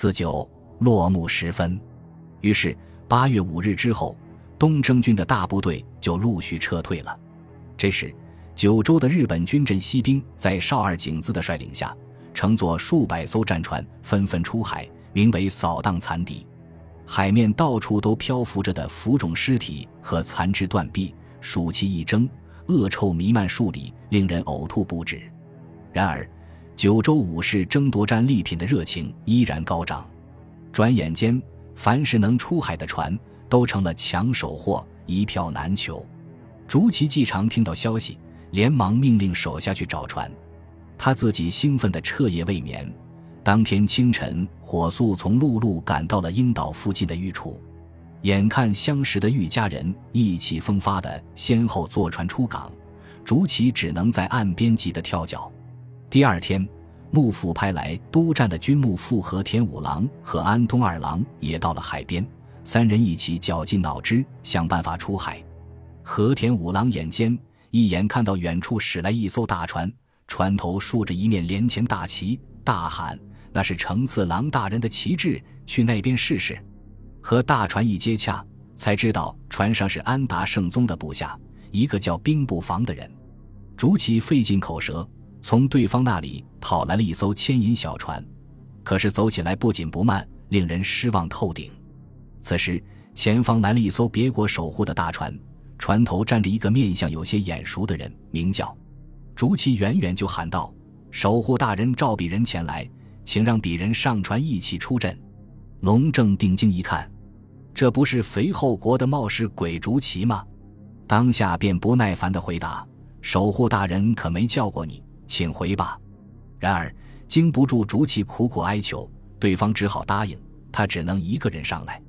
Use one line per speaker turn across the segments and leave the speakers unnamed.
自九落幕时分，于是八月五日之后，东征军的大部队就陆续撤退了。这时，九州的日本军镇西兵在少二景子的率领下，乘坐数百艘战船纷纷出海，名为扫荡残敌。海面到处都漂浮着的浮肿尸体和残肢断臂，暑气一蒸，恶臭弥漫数里，令人呕吐不止。然而，九州武士争夺战利品的热情依然高涨。转眼间，凡是能出海的船都成了抢手货，一票难求。竹崎继长听到消息，连忙命令手下去找船，他自己兴奋的彻夜未眠。当天清晨，火速从陆路赶到了樱岛附近的御处。眼看相识的御家人意气风发的先后坐船出港，竹崎只能在岸边急得跳脚。第二天，幕府派来督战的军幕副和田五郎和安东二郎也到了海边，三人一起绞尽脑汁想办法出海。和田五郎眼尖，一眼看到远处驶来一艘大船，船头竖着一面连前大旗，大喊。那是成次郎大人的旗帜，去那边试试。和大船一接洽，才知道船上是安达圣宗的部下，一个叫兵部房的人。竹崎费尽口舌，从对方那里讨来了一艘牵引小船，可是走起来不紧不慢，令人失望透顶。此时前方来了一艘别国守护的大船，船头站着一个面相有些眼熟的人，名叫竹崎。远远就喊道：“守护大人召鄙人前来。”请让鄙人上船一起出阵。龙正定睛一看，这不是肥后国的冒失鬼竹崎吗？当下便不耐烦地回答：“守护大人可没叫过你，请回吧。”然而经不住竹崎苦苦哀求，对方只好答应。他只能一个人上来。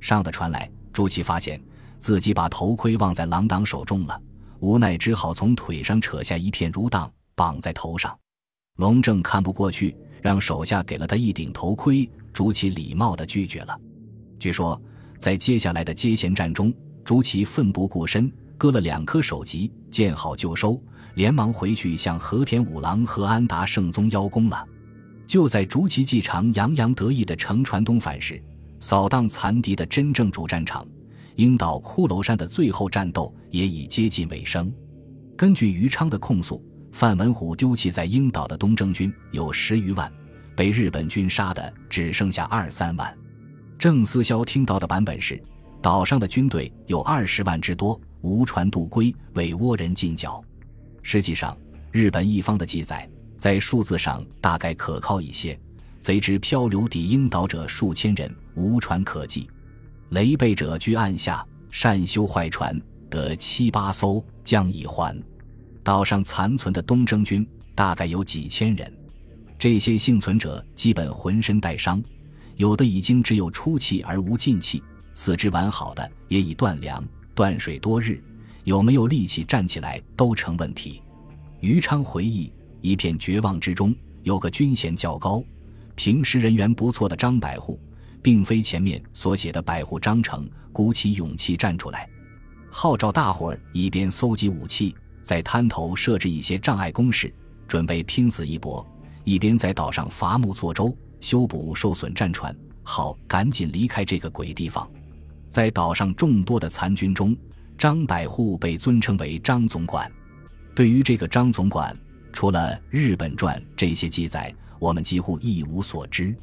上的船来，竹崎发现自己把头盔忘在郎党手中了，无奈只好从腿上扯下一片如当绑在头上。龙正看不过去。让手下给了他一顶头盔，竹崎礼貌地拒绝了。据说，在接下来的接衔战中，竹崎奋不顾身，割了两颗首级，见好就收，连忙回去向和田五郎和安达圣宗邀功了。就在竹崎继长洋洋得意地乘船东返时，扫荡残敌的真正主战场——樱岛骷髅山的最后战斗也已接近尾声。根据余昌的控诉。范文虎丢弃在樱岛的东征军有十余万，被日本军杀的只剩下二三万。郑思肖听到的版本是，岛上的军队有二十万之多，无船渡归，为倭人进剿。实际上，日本一方的记载在数字上大概可靠一些。贼之漂流抵樱岛者数千人，无船可济。雷背者居岸下，善修坏船，得七八艘，将已还。岛上残存的东征军大概有几千人，这些幸存者基本浑身带伤，有的已经只有出气而无进气，四肢完好的也已断粮断水多日，有没有力气站起来都成问题。于昌回忆，一片绝望之中，有个军衔较高、平时人缘不错的张百户，并非前面所写的百户张成，鼓起勇气站出来，号召大伙儿一边搜集武器。在滩头设置一些障碍工事，准备拼死一搏；一边在岛上伐木做舟，修补受损战船，好赶紧离开这个鬼地方。在岛上众多的残军中，张百户被尊称为张总管。对于这个张总管，除了《日本传》这些记载，我们几乎一无所知。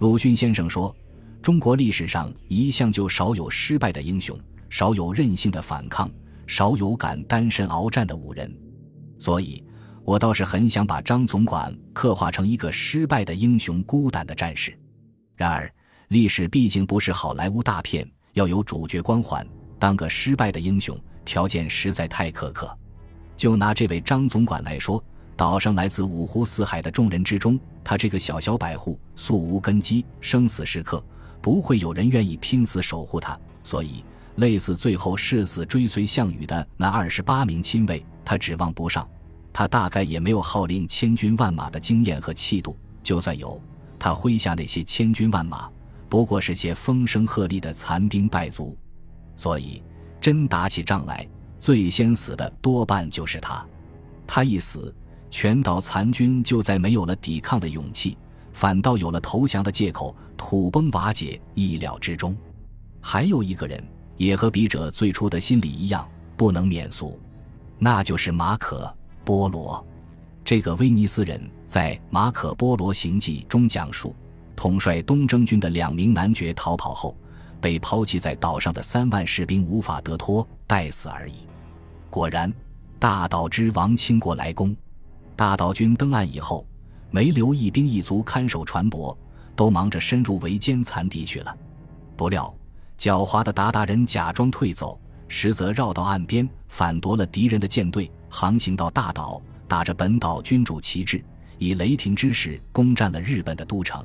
鲁迅先生说：“中国历史上一向就少有失败的英雄，少有任性的反抗。”少有敢单身鏖战的武人，所以我倒是很想把张总管刻画成一个失败的英雄、孤胆的战士。然而，历史毕竟不是好莱坞大片，要有主角光环，当个失败的英雄条件实在太苛刻。就拿这位张总管来说，岛上来自五湖四海的众人之中，他这个小小百户素无根基，生死时刻不会有人愿意拼死守护他，所以。类似最后誓死追随项羽的那二十八名亲卫，他指望不上。他大概也没有号令千军万马的经验和气度。就算有，他麾下那些千军万马，不过是些风声鹤唳的残兵败卒。所以，真打起仗来，最先死的多半就是他。他一死，全岛残军就再没有了抵抗的勇气，反倒有了投降的借口，土崩瓦解，意料之中。还有一个人，也和笔者最初的心理一样，不能免俗，那就是马可·波罗。这个威尼斯人在《马可·波罗行记》中讲述，统帅东征军的两名男爵逃跑后，被抛弃在岛上的三万士兵无法得脱，待死而已。果然，大岛之王倾国来攻。大岛军登岸以后，没留一兵一卒看守船舶，都忙着深入围歼残敌去了。不料，狡猾的鞑靼人假装退走，实则绕到岸边，反夺了敌人的舰队，航行到大岛。打着本岛君主旗帜，以雷霆之势攻占了日本的都城。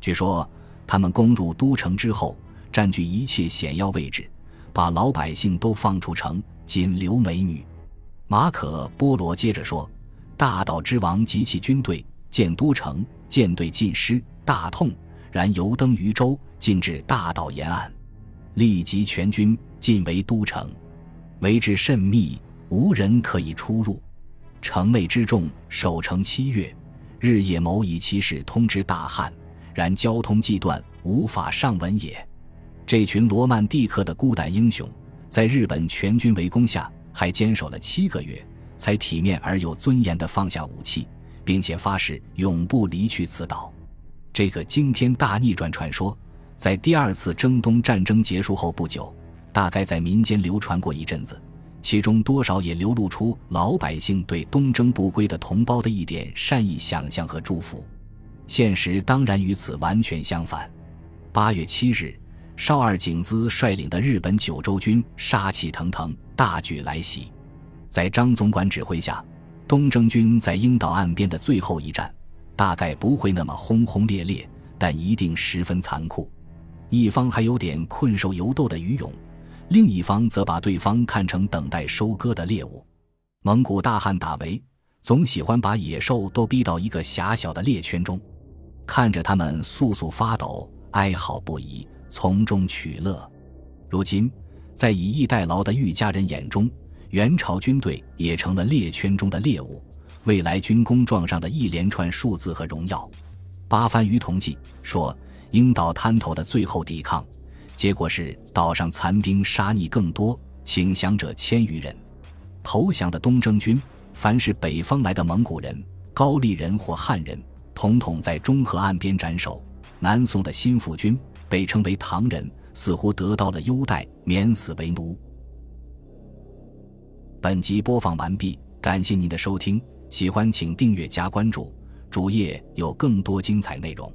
据说他们攻入都城之后，占据一切险要位置，把老百姓都放出城，仅留美女。马可·波罗接着说：“大岛之王及其军队见都城，舰队尽失，大痛，然游登渔舟，进至大岛沿岸，立即全军进围都城，围之甚密，无人可以出入。”城内之众守城七月，日夜谋以其事通知大汉，然交通既断，无法上文也。这群罗曼蒂克的孤胆英雄，在日本全军围攻下，还坚守了七个月，才体面而有尊严地放下武器，并且发誓永不离去此岛。这个惊天大逆转传说，在第二次征东战争结束后不久，大概在民间流传过一阵子。其中多少也流露出老百姓对东征不归的同胞的一点善意想象和祝福，现实当然与此完全相反。八月七日，少二景滋率领的日本九州军杀气腾腾，大举来袭。在张总管指挥下，东征军在樱岛岸边的最后一战，大概不会那么轰轰烈烈，但一定十分残酷。一方还有点困兽犹斗的余勇。另一方则把对方看成等待收割的猎物。蒙古大汉打围，总喜欢把野兽都逼到一个狭小的猎圈中，看着他们簌簌发抖、哀嚎不已，从中取乐。如今，在以逸待劳的玉家人眼中，元朝军队也成了猎圈中的猎物，未来军功状上的一连串数字和荣耀。八番禺统计说，鹰岛滩头的最后抵抗。结果是岛上残兵杀逆更多，请降者千余人。投降的东征军，凡是北方来的蒙古人、高丽人或汉人，统统在中河岸边斩首。南宋的新府军被称为唐人，似乎得到了优待，免死为奴。本集播放完毕，感谢您的收听，喜欢请订阅加关注，主页有更多精彩内容。